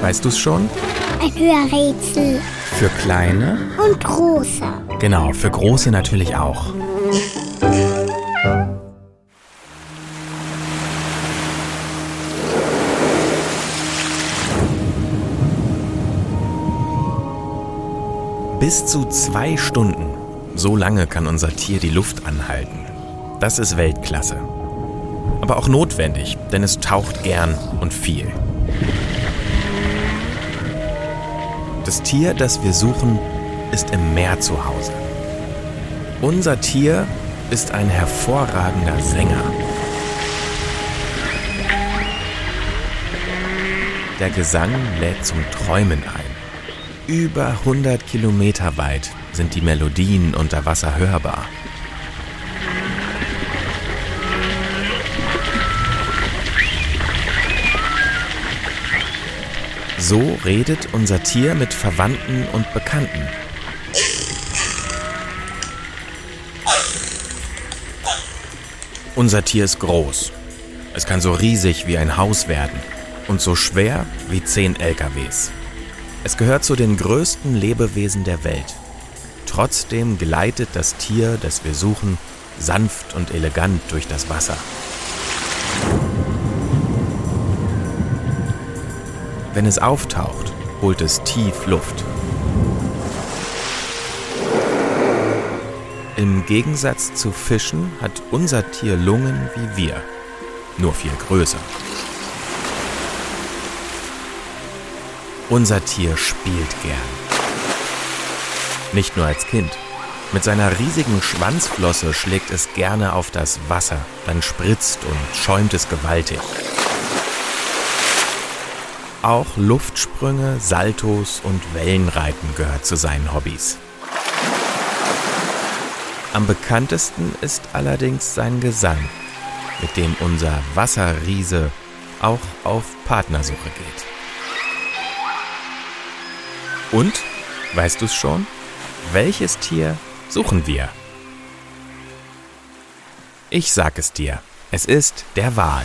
Weißt du es schon? Ein Hörrätsel. Für kleine? Und große. Genau, für große natürlich auch. Bis zu zwei Stunden. So lange kann unser Tier die Luft anhalten. Das ist Weltklasse. Aber auch notwendig, denn es taucht gern und viel. Das Tier, das wir suchen, ist im Meer zu Hause. Unser Tier ist ein hervorragender Sänger. Der Gesang lädt zum Träumen ein. Über 100 Kilometer weit sind die Melodien unter Wasser hörbar. So redet unser Tier mit Verwandten und Bekannten. Unser Tier ist groß. Es kann so riesig wie ein Haus werden und so schwer wie zehn LKWs. Es gehört zu den größten Lebewesen der Welt. Trotzdem gleitet das Tier, das wir suchen, sanft und elegant durch das Wasser. Wenn es auftaucht, holt es tief Luft. Im Gegensatz zu Fischen hat unser Tier Lungen wie wir, nur viel größer. Unser Tier spielt gern. Nicht nur als Kind. Mit seiner riesigen Schwanzflosse schlägt es gerne auf das Wasser, dann spritzt und schäumt es gewaltig. Auch Luftsprünge, Saltos und Wellenreiten gehört zu seinen Hobbys. Am bekanntesten ist allerdings sein Gesang, mit dem unser Wasserriese auch auf Partnersuche geht. Und, weißt du es schon? Welches Tier suchen wir? Ich sag es dir. Es ist der Wal.